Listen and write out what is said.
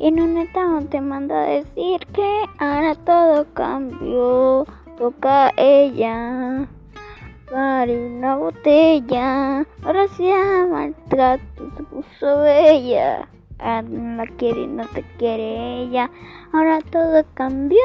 en un estado te manda a decir que ahora todo cambió. Toca ella para una botella. Ahora se maltrato, se puso bella. Ah, no la quiere, no te quiere ella. Ahora todo cambió.